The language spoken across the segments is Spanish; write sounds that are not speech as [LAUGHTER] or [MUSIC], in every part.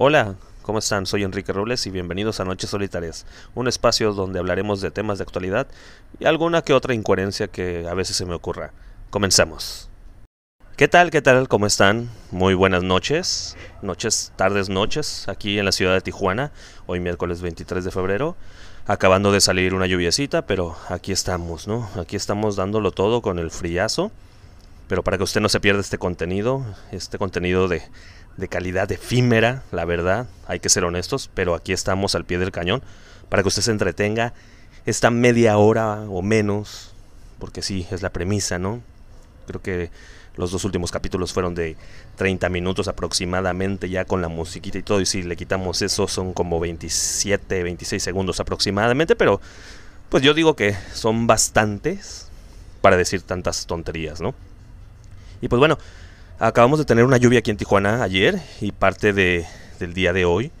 Hola, ¿cómo están? Soy Enrique Robles y bienvenidos a Noches Solitarias, un espacio donde hablaremos de temas de actualidad y alguna que otra incoherencia que a veces se me ocurra. Comencemos. ¿Qué tal? ¿Qué tal? ¿Cómo están? Muy buenas noches, noches, tardes, noches, aquí en la ciudad de Tijuana, hoy miércoles 23 de febrero, acabando de salir una lluviecita, pero aquí estamos, ¿no? Aquí estamos dándolo todo con el friazo, pero para que usted no se pierda este contenido, este contenido de de calidad efímera, la verdad, hay que ser honestos, pero aquí estamos al pie del cañón para que usted se entretenga esta media hora o menos, porque sí, es la premisa, ¿no? Creo que los dos últimos capítulos fueron de 30 minutos aproximadamente, ya con la musiquita y todo, y si le quitamos eso son como 27, 26 segundos aproximadamente, pero pues yo digo que son bastantes para decir tantas tonterías, ¿no? Y pues bueno, Acabamos de tener una lluvia aquí en Tijuana ayer y parte de, del día de hoy.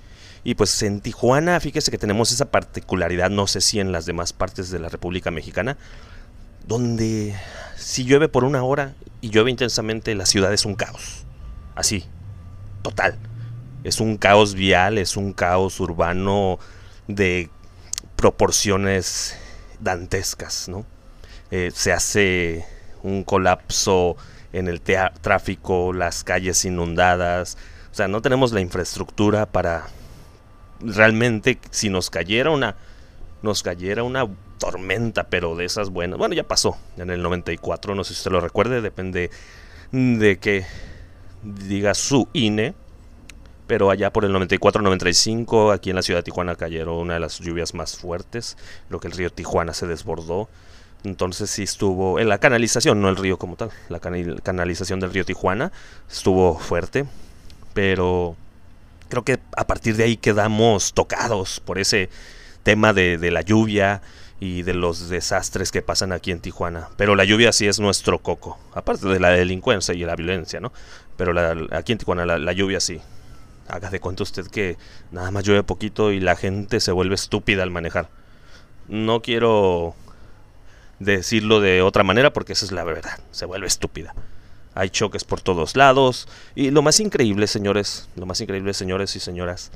Y pues en Tijuana, fíjese que tenemos esa particularidad, no sé si en las demás partes de la República Mexicana, donde si llueve por una hora y llueve intensamente, la ciudad es un caos. Así, total. Es un caos vial, es un caos urbano de proporciones dantescas, ¿no? Eh, se hace un colapso en el tráfico, las calles inundadas. O sea, no tenemos la infraestructura para realmente si nos cayera una nos cayera una tormenta, pero de esas buenas. Bueno, ya pasó en el 94, no sé si usted lo recuerde, depende de que diga su INE. Pero allá por el 94-95, aquí en la ciudad de Tijuana cayeron una de las lluvias más fuertes, lo que el río Tijuana se desbordó. Entonces sí estuvo en la canalización, no el río como tal, la canalización del río Tijuana estuvo fuerte, pero creo que a partir de ahí quedamos tocados por ese tema de, la lluvia y de los desastres que pasan aquí en Tijuana. Pero la lluvia sí es nuestro coco, aparte de la delincuencia y la violencia, ¿no? Pero aquí en Tijuana la, la lluvia sí. Haga de cuenta usted que nada más llueve poquito y la gente se vuelve estúpida al manejar. No quiero decirlo de otra manera porque esa es la verdad, se vuelve estúpida. Hay choques por todos lados y lo más increíble, señores, lo más increíble, señores y señoras,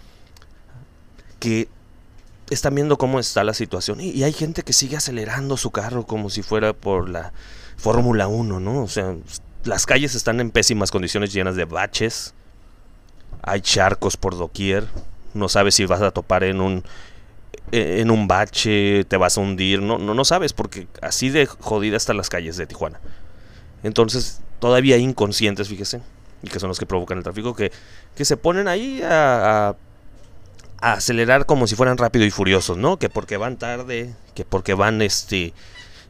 que están viendo cómo está la situación y, hay gente que sigue acelerando su carro como si fuera por la Fórmula 1, ¿no? O sea, las calles están en pésimas condiciones llenas de baches, hay charcos por doquier, no sabes si vas a topar en un en un bache, te vas a hundir, no, no, no sabes, porque así de jodida están las calles de Tijuana. Entonces, todavía inconscientes, fíjese, y que son los que provocan el tráfico, que, que se ponen ahí a, a, acelerar como si fueran rápido y furiosos, ¿no? Que porque van tarde, que porque van este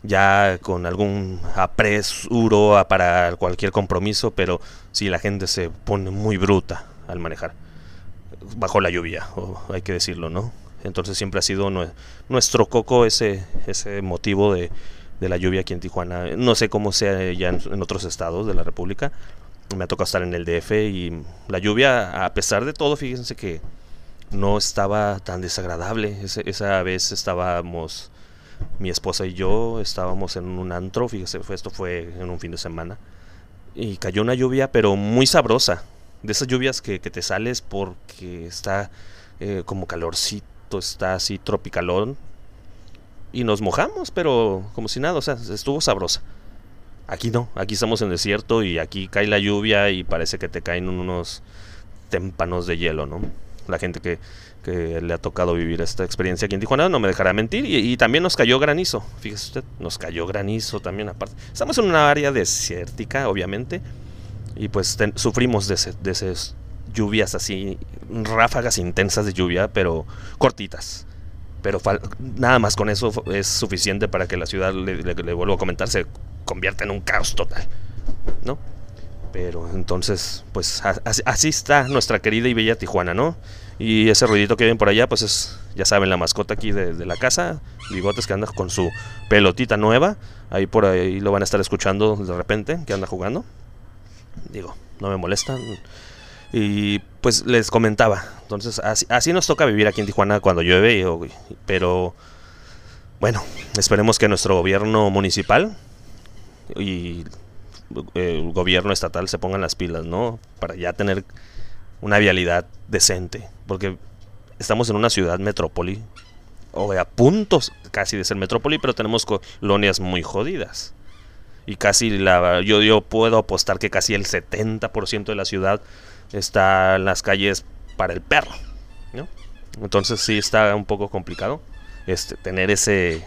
ya con algún apresuro para cualquier compromiso, pero si la gente se pone muy bruta al manejar, bajo la lluvia, hay que decirlo, ¿no? Entonces siempre ha sido nuestro coco ese, ese motivo de, la lluvia aquí en Tijuana. No sé cómo sea ya en, otros estados de la República. Me ha tocado estar en el DF y la lluvia, a pesar de todo, fíjense que no estaba tan desagradable. esa vez estábamos, mi esposa y yo estábamos en un antro, fíjese, esto fue en un fin de semana. Y cayó una lluvia, pero muy sabrosa. De esas lluvias que, te sales porque está eh, como calorcito está así tropicalón. Y nos mojamos, pero como si nada, o sea, estuvo sabrosa. Aquí no, aquí estamos en desierto y aquí cae la lluvia y parece que te caen unos témpanos de hielo, ¿no? La gente que, le ha tocado vivir esta experiencia aquí en Tijuana no me dejará mentir. Y, también nos cayó granizo, fíjese usted, nos cayó granizo también aparte. Estamos en una área desértica, obviamente, y pues sufrimos de, ese, de esas lluvias así ráfagas intensas de lluvia, pero cortitas. Pero nada más con eso es suficiente para que la ciudad, le, vuelvo a comentar, se convierta en un caos total. ¿No? Pero entonces, pues así, está nuestra querida y bella Tijuana, ¿no? Y ese ruidito que ven por allá, pues es, ya saben, la mascota aquí de, la casa, Bigotes que anda con su pelotita nueva. Ahí por ahí lo van a estar escuchando de repente, que anda jugando. Digo, no me molesta. Y pues les comentaba, entonces así, nos toca vivir aquí en Tijuana cuando llueve, pero bueno, esperemos que nuestro gobierno municipal y el gobierno estatal se pongan las pilas, ¿no? Para ya tener una vialidad decente, porque estamos en una ciudad metrópoli, o a puntos casi de ser metrópoli, pero tenemos colonias muy jodidas. Y casi la, yo, yo puedo apostar que casi el 70% de la ciudad está en las calles para el perro. Entonces sí está un poco complicado este, tener ese,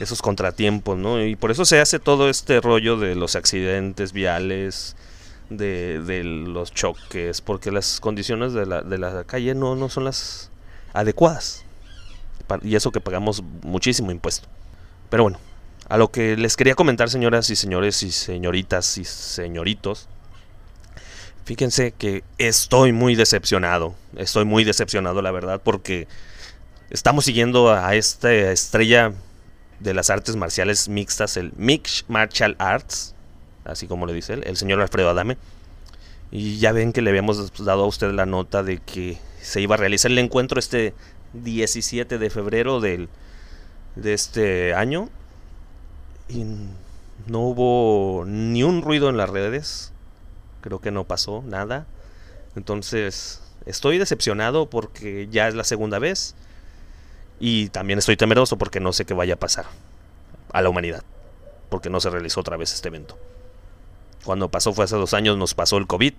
esos contratiempos, ¿no? Y por eso se hace todo este rollo de los accidentes viales, de, de los choques, porque las condiciones de la, de la calle no, no son las adecuadas. Y eso que pagamos muchísimo impuesto. Pero bueno, a lo que les quería comentar, señoras y señores y señoritas y señoritos, fíjense que estoy muy decepcionado. Estoy muy decepcionado, la verdad, porque estamos siguiendo a esta estrella de las artes marciales mixtas, el Mixed Martial Arts, así como le dice el señor Alfredo Adame. Y ya ven que le habíamos dado a usted la nota de que se iba a realizar el encuentro este 17 de febrero del, de este año y no hubo ni un ruido en las redes. Creo que no pasó nada. Entonces, estoy decepcionado porque ya es la segunda vez. Y también estoy temeroso porque no sé qué vaya a pasar a la humanidad. Porque no se realizó otra vez este evento. Cuando pasó fue hace dos años, nos pasó el COVID.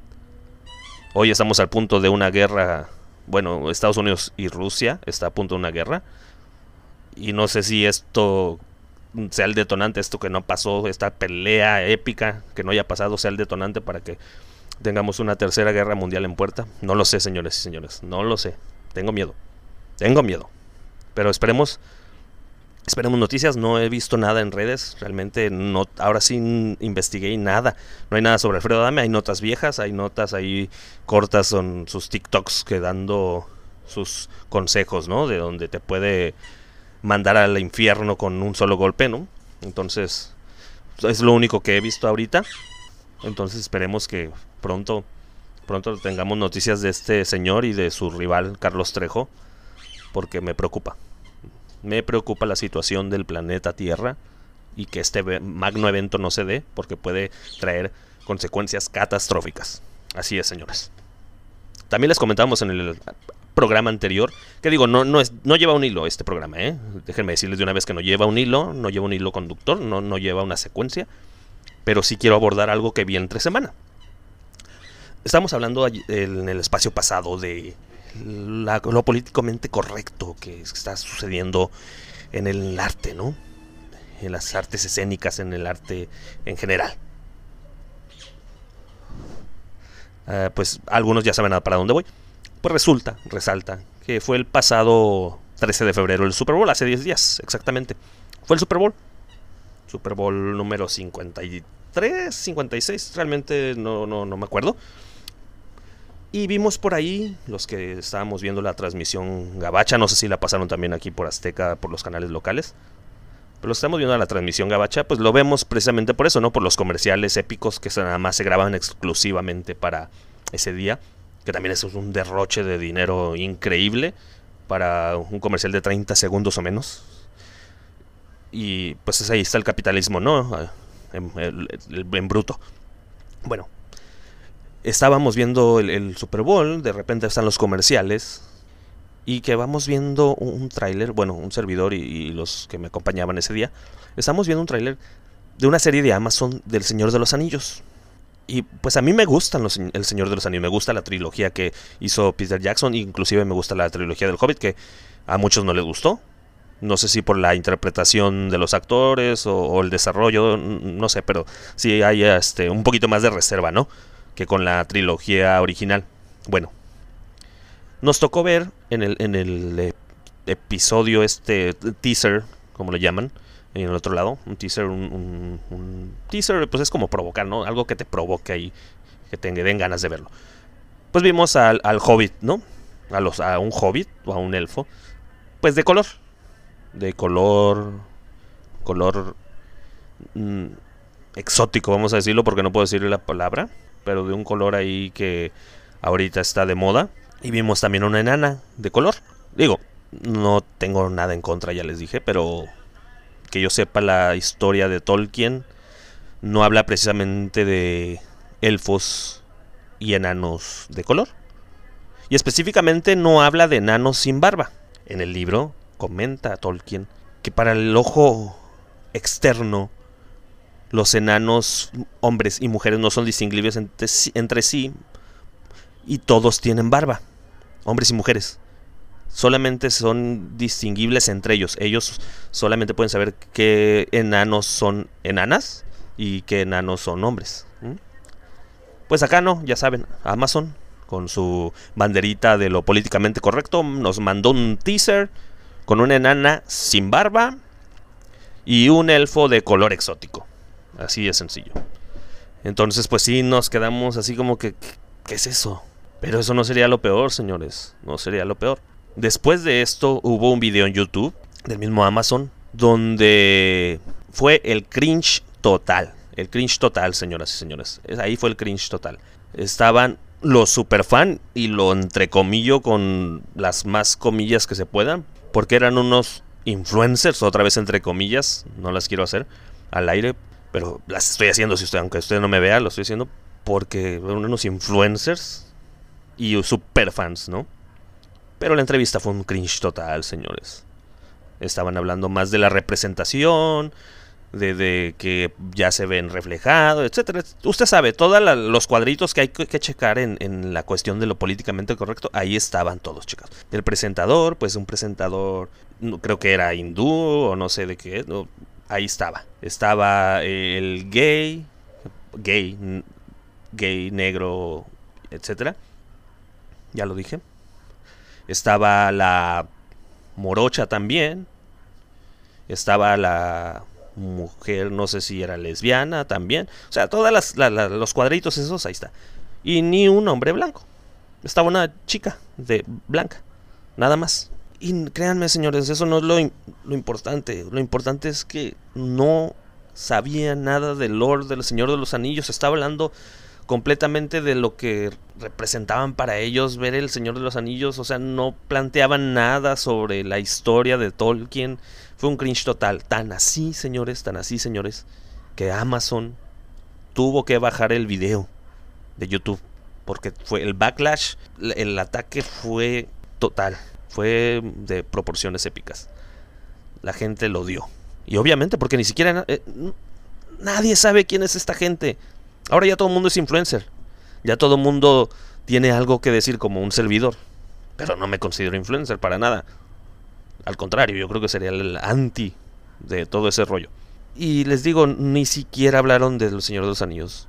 Hoy estamos al punto de una guerra. Bueno, Estados Unidos y Rusia está a punto de una guerra. Y no sé si esto sea el detonante, esto que no pasó, esta pelea épica que no haya pasado, sea el detonante para que tengamos una tercera guerra mundial en puerta. No lo sé, señores y señores, no lo sé. Tengo miedo, tengo miedo. Pero esperemos, esperemos noticias. No he visto nada en redes, realmente no. Ahora sí investigué nada. No hay nada sobre Alfredo Dame. Hay notas viejas, hay notas ahí cortas, son sus TikToks que dando sus consejos, ¿no? De donde te puede mandar al infierno con un solo golpe, ¿no? Entonces, es lo único que he visto ahorita. Entonces esperemos que pronto, pronto tengamos noticias de este señor y de su rival Carlos Trejo, porque me preocupa. Me preocupa la situación del planeta Tierra y que este magno evento no se dé, porque puede traer consecuencias catastróficas. Así es, señores. También les comentamos en el programa anterior, que digo, no, no, es, no lleva un hilo este programa, ¿eh? Déjenme decirles de una vez que no lleva un hilo, no lleva un hilo conductor, no, no lleva una secuencia, pero sí quiero abordar algo que vi entre semana. Estamos hablando en el espacio pasado de lo políticamente correcto que está sucediendo en el arte, ¿no? En las artes escénicas, en el arte en general. Ah, pues algunos ya saben para dónde voy. Pues resulta, resalta, que fue el pasado 13 de febrero el Super Bowl, hace 10 días exactamente. Fue el Super Bowl. Super Bowl número 53, 56, realmente no, no, no me acuerdo. Y vimos por ahí, los que estábamos viendo la transmisión Gabacha, no sé si la pasaron también aquí por Azteca, por los canales locales. Pero estamos viendo la transmisión Gabacha, pues lo vemos precisamente por eso, ¿no? Por los comerciales épicos que nada más se graban exclusivamente para ese día que también es un derroche de dinero increíble para un comercial de 30 segundos o menos. Y pues ahí está el capitalismo, ¿no? En, bruto. Bueno, estábamos viendo el, Super Bowl, de repente están los comerciales y que vamos viendo un, tráiler, bueno, un servidor y, los que me acompañaban ese día, estamos viendo un tráiler de una serie de Amazon del Señor de los Anillos. Y pues a mí me gustan El Señor de los Anillos, me gusta la trilogía que hizo Peter Jackson, inclusive me gusta la trilogía del Hobbit, que a muchos no les gustó. No sé si por la interpretación de los actores o, el desarrollo, no sé, pero sí hay este, un poquito más de reserva, ¿no? Que con la trilogía original. Bueno, nos tocó ver en el, en el eh, episodio, este teaser, como le llaman, en el otro lado, un teaser, un, teaser, pues es como provocar, ¿no? Algo que te provoque ahí, que te den ganas de verlo. Pues vimos al, hobbit, ¿no? A, los, a un hobbit o a un elfo, pues de color, de color, color mm, exótico, vamos a decirlo, porque no puedo decirle la palabra, pero de un color ahí que ahorita está de moda. Y vimos también una enana de color. Digo, no tengo nada en contra, ya les dije, pero que yo sepa la historia de Tolkien, no habla precisamente de elfos y enanos de color. Y específicamente no habla de enanos sin barba. En el libro comenta Tolkien que para el ojo externo los enanos, hombres y mujeres, no son distinguibles entre sí, y todos tienen barba, hombres y mujeres. Solamente son distinguibles entre ellos. Ellos solamente pueden saber qué enanos son enanas y qué enanos son hombres. Pues acá no, ya saben, Amazon con su banderita de lo políticamente correcto nos mandó un teaser con una enana sin barba y un elfo de color exótico. Así de sencillo. Entonces, pues sí, nos quedamos así como que, ¿qué es eso? Pero eso no sería lo peor, señores. No sería lo peor. Después de esto hubo un video en YouTube del mismo Amazon donde fue el cringe total. El cringe total, señoras y señores. Ahí fue el cringe total. Estaban los superfan y lo entrecomillo con las más comillas que se puedan. Porque eran unos influencers, otra vez entre comillas. No las quiero hacer al aire pero las estoy haciendo, si usted, aunque usted no me vea, lo estoy haciendo porque unos influencers y super fans, ¿no? Pero la entrevista fue un cringe total, señores. Estaban hablando más de la representación, de, que ya se ven reflejados, etcétera. Usted sabe, todos los cuadritos que hay que checar en, en, la cuestión de lo políticamente correcto, ahí estaban todos, chicos. El presentador, pues un presentador, creo que era hindú o no sé de qué, no, ahí estaba. Estaba el gay, gay, gay, negro, etcétera. Ya lo dije. Estaba la morocha también. Estaba la mujer, no sé si era lesbiana también. O sea, todos los cuadritos esos, ahí está. Y ni un hombre blanco. Estaba una chica de blanca. Nada más. Y créanme, señores, eso no es lo, importante. Lo importante es que no sabía nada del Lord, del Señor de los Anillos. Estaba hablando completamente de lo que representaban para ellos ver el Señor de los Anillos. O sea, no planteaban nada sobre la historia de Tolkien. Fue un cringe total. Tan así, señores, tan así, señores, que Amazon tuvo que bajar el video de YouTube. Porque fue el backlash, el ataque fue total fue de proporciones épicas. La gente lo dio. Y obviamente, porque ni siquiera eh, nadie sabe quién es esta gente. Ahora ya todo el mundo es influencer. Ya todo el mundo tiene algo que decir como un servidor. Pero no me considero influencer para nada. Al contrario, yo creo que sería el anti de todo ese rollo. Y les digo, ni siquiera hablaron del Señor de los Anillos.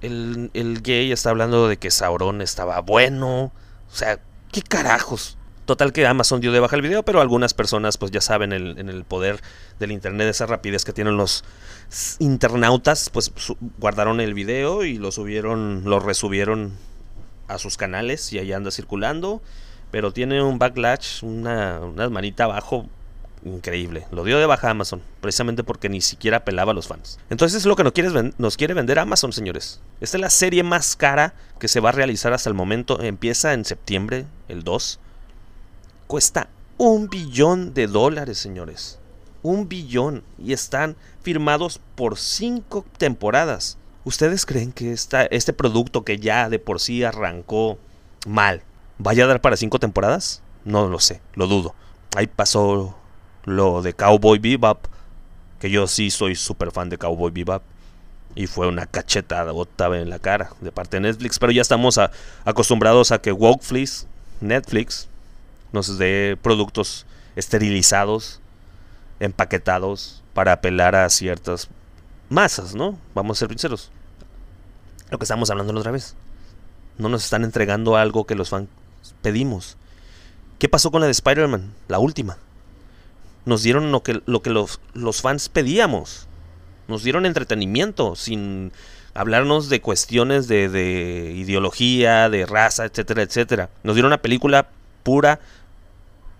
El, el gay está hablando de que Sauron estaba bueno. O sea, ¿qué carajos? Total que Amazon dio de baja el video, pero algunas personas pues ya saben en el poder del internet, esa rapidez que tienen los internautas, pues guardaron el video y lo subieron, lo resubieron a sus canales y ahí anda circulando. Pero tiene un backlash, una, una manita abajo increíble. Lo dio de baja Amazon, precisamente porque ni siquiera apelaba a los fans. Entonces es lo que nos quiere, nos quiere vender Amazon, señores. Esta es la serie más cara que se va a realizar hasta el momento. Empieza en septiembre, el 2 cuesta un billón de dólares, señores. Un billón. Y están firmados por cinco temporadas. ¿Ustedes creen que esta, este producto que ya de por sí arrancó mal, vaya a dar para cinco temporadas? No lo sé, lo dudo. Ahí pasó lo de Cowboy Bebop, que yo sí soy súper fan de Cowboy Bebop. Y fue una cachetada botaba en la cara de parte de Netflix. Pero ya estamos acostumbrados a que Walkfleece, Netflix, nos dé productos esterilizados, empaquetados, para apelar a ciertas masas, ¿no? Vamos a ser sinceros. Lo que estamos hablando la otra vez. No nos están entregando algo que los fans pedimos. ¿Qué pasó con la de Spider-Man? La última. Nos dieron lo que, lo que los, los fans pedíamos. Nos dieron entretenimiento sin hablarnos de cuestiones de, de ideología, de raza, etcétera, etcétera. Nos dieron una película pura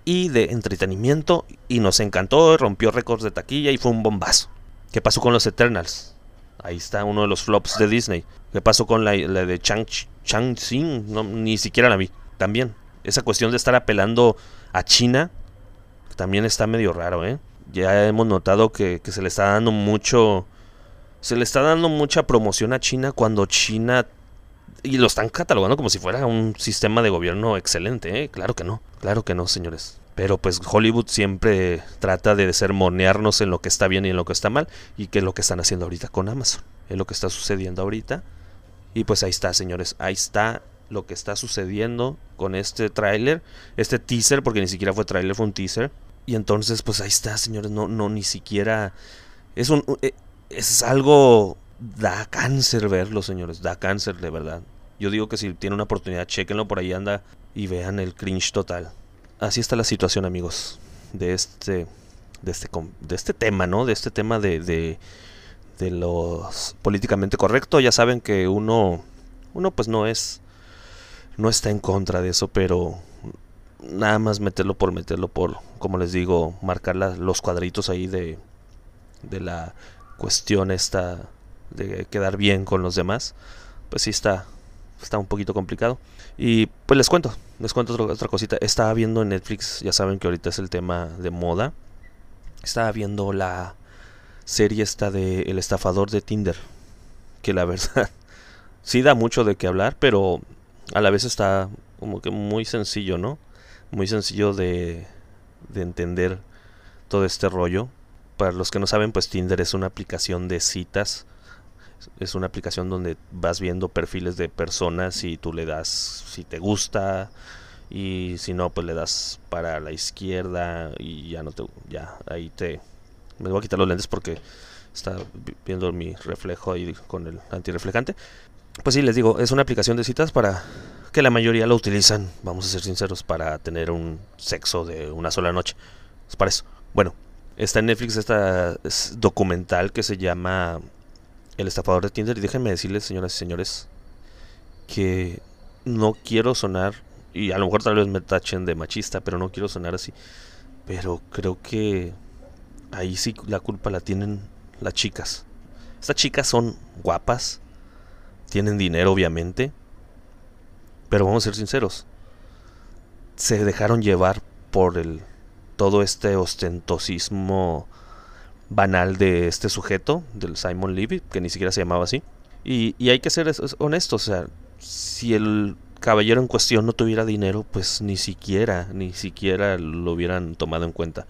y de entretenimiento y nos encantó, rompió récords de taquilla y fue un bombazo. ¿Qué pasó con los Eternals? Ahí está uno de los flops de Disney. ¿Qué pasó con la, de Chang, Chang No, ni siquiera la vi. También. Esa cuestión de estar apelando a China también está medio raro, ¿eh? Ya hemos notado que, que se le está dando mucho. Se le está dando mucha promoción a China cuando China Y lo están catalogando como si fuera un sistema de gobierno excelente, ¿eh? Claro que no, claro que no, señores. Pero pues Hollywood siempre trata de sermonearnos en lo que está bien y en lo que está mal. Y que es lo que están haciendo ahorita con Amazon. Es lo que está sucediendo ahorita. Y pues ahí está, señores. Ahí está lo que está sucediendo con este tráiler. Este teaser, porque ni siquiera fue tráiler, fue un teaser. Y entonces, pues ahí está, señores. No, no, ni siquiera. Es un. Eh, es algo. Da cáncer verlo, señores. Da cáncer, de verdad. Yo digo que si tiene una oportunidad, chequenlo por ahí anda y vean el cringe total así está la situación, amigos, de este, de este, de este tema, ¿no? De este tema de, de, de los políticamente correcto. Ya saben que uno, uno pues no es, no está en contra de eso, pero nada más meterlo por meterlo por, como les digo, marcar los cuadritos ahí de, de la cuestión esta de quedar bien con los demás, pues sí está, está un poquito complicado. Y pues les cuento, les cuento otra, cosita. Estaba viendo en Netflix, ya saben que ahorita es el tema de moda. Estaba viendo la serie esta de El estafador de Tinder. Que la [LAUGHS] verdad sí da mucho de qué hablar, pero a la vez está como que muy sencillo, ¿no? Muy sencillo de, de entender todo este rollo. Para los que no saben, pues Tinder es una aplicación de citas es una aplicación donde vas viendo perfiles de personas y tú le das si te gusta y si no pues le das para la izquierda y ya no te ya ahí te me voy a quitar los lentes porque está viendo mi reflejo ahí con el antirreflejante. Pues sí, les digo, es una aplicación de citas para que la mayoría lo utilizan, vamos a ser sinceros, para tener un sexo de una sola noche. Es para eso. Bueno, está en Netflix esta documental que se llama el estafador de Tinder. Y déjenme decirles, señoras y señores, que no quiero sonar, y a lo mejor tal vez me tachen de machista, pero no quiero sonar así. Pero creo que ahí sí la culpa la tienen las chicas. Estas chicas son guapas, tienen dinero obviamente, pero vamos a ser sinceros, se dejaron llevar por el todo este ostentosismo banal de este sujeto, del Simon Levy, que ni siquiera se llamaba así. Y, hay que ser honestos, o sea, si el caballero en cuestión no tuviera dinero, pues ni siquiera, ni siquiera lo hubieran tomado en cuenta.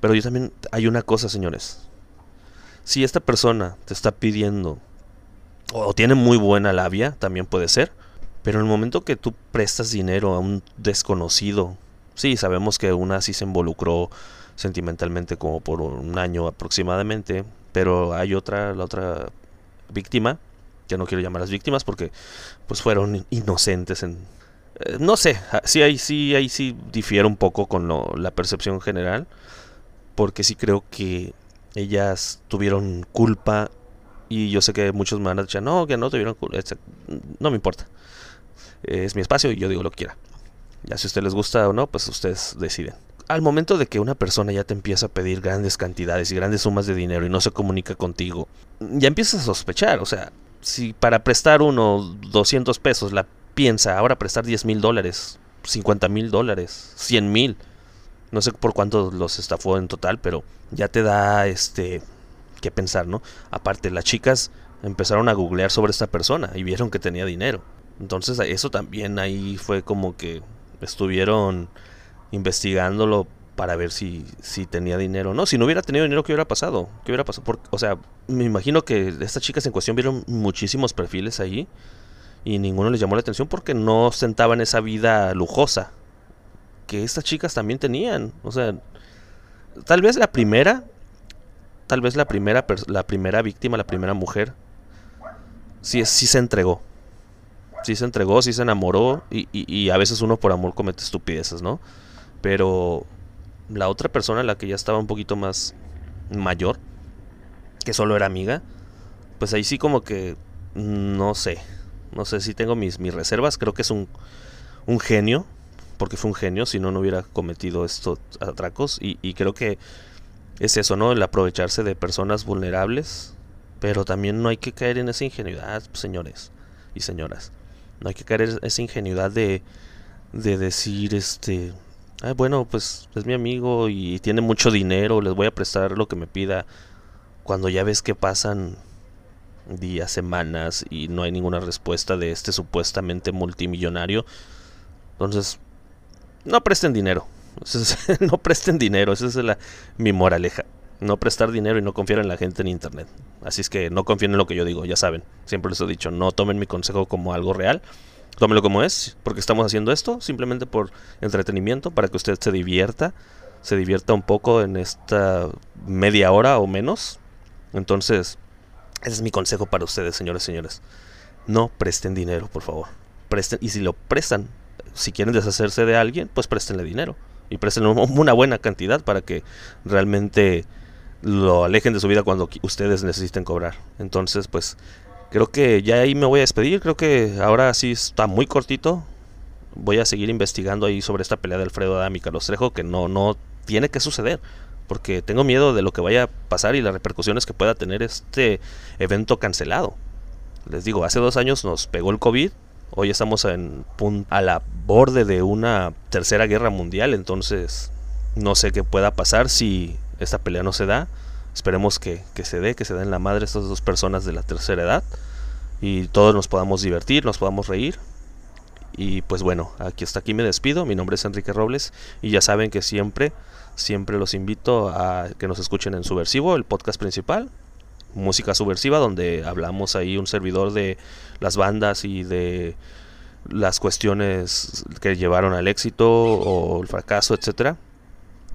Pero yo también hay una cosa, señores. Si esta persona te está pidiendo, o tiene muy buena labia, también puede ser, pero en el momento que tú prestas dinero a un desconocido, sí, sabemos que una sí se involucró sentimentalmente como por un año aproximadamente, pero hay otra, la otra víctima, que no quiero llamar las víctimas porque pues fueron inocentes en... Eh, no sé, ah, sí ahí sí, ahí sí difiere un poco con la percepción general, porque sí creo que ellas tuvieron culpa y yo sé que muchos me van a decir, no, que no tuvieron culpa, no me importa. Es mi espacio y yo digo lo que quiera. Ya si a ustedes les gusta o no, pues ustedes deciden al momento de que una persona ya te empieza a pedir grandes cantidades y grandes sumas de dinero y no se comunica contigo, ya empiezas a sospechar. O sea, si para prestar uno 200 pesos la piensa, ahora prestar 10 mil dólares, 50 mil dólares, 100 mil, no sé por cuánto los estafó en total, pero ya te da este que pensar, ¿no? Aparte, las chicas empezaron a googlear sobre esta persona y vieron que tenía dinero. Entonces, eso también ahí fue como que estuvieron investigándolo para ver si, si tenía dinero. No, si no hubiera tenido dinero, ¿qué hubiera pasado? ¿Qué hubiera pasado? o sea, me imagino que estas chicas en cuestión vieron muchísimos perfiles allí y ninguno les llamó la atención porque no ostentaban esa vida lujosa que estas chicas también tenían. O sea, tal vez la primera, tal vez la primera, la primera víctima, la primera mujer, sí, sí se entregó. Sí se entregó, sí se enamoró y, y a veces uno por amor comete estupideces, ¿no? Pero la otra persona, la que ya estaba un poquito más mayor, que solo era amiga, pues ahí sí como que no sé. No sé si tengo mis, mis reservas. Creo que es un, un genio, porque fue un genio, si no, no hubiera cometido estos atracos. Y, y creo que es eso, ¿no? El aprovecharse de personas vulnerables. Pero también no hay que caer en esa ingenuidad, señores y señoras. No hay que caer esa ingenuidad de, de decir, este, bueno, pues es mi amigo y tiene mucho dinero, les voy a prestar lo que me pida. Cuando ya ves que pasan días, semanas y no hay ninguna respuesta de este supuestamente multimillonario. Entonces, no presten dinero. [LAUGHS] no presten dinero, esa es la, mi moraleja. No prestar dinero y no confiar en la gente en internet. Así es que no confíen en lo que yo digo, ya saben. Siempre les he dicho, no tomen mi consejo como algo real. Tómenlo como es, porque estamos haciendo esto simplemente por entretenimiento, para que usted se divierta, se divierta un poco en esta media hora o menos. Entonces, ese es mi consejo para ustedes, señores señores. No presten dinero, por favor. Presten, y si lo prestan, si quieren deshacerse de alguien, pues préstenle dinero. Y presten una buena cantidad para que realmente lo alejen de su vida cuando ustedes necesiten cobrar. Entonces, pues creo que ya ahí me voy a despedir. Creo que ahora sí está muy cortito. Voy a seguir investigando ahí sobre esta pelea de Alfredo Adam y Carlos Trejo, que no, no tiene que suceder. Porque tengo miedo de lo que vaya a pasar y las repercusiones que pueda tener este evento cancelado. Les digo, hace dos años nos pegó el COVID. Hoy estamos en, a la borde de una tercera guerra mundial. Entonces, no sé qué pueda pasar si esta pelea no se da. Esperemos que, se dé, que se den la madre estas dos personas de la tercera edad. Y todos nos podamos divertir, nos podamos reír. Y pues bueno, aquí hasta aquí me despido. Mi nombre es Enrique Robles. Y ya saben que siempre, siempre los invito a que nos escuchen en Subversivo, el podcast principal. Música subversiva, donde hablamos ahí un servidor de las bandas y de las cuestiones que llevaron al éxito o el fracaso, etcétera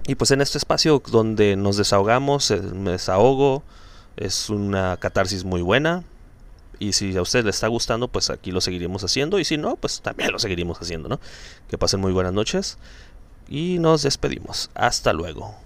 y pues en este espacio donde nos desahogamos, eh, me desahogo, es una catarsis muy buena. Y si a usted le está gustando, pues aquí lo seguiremos haciendo. Y si no, pues también lo seguiremos haciendo, ¿no? Que pasen muy buenas noches. Y nos despedimos. Hasta luego.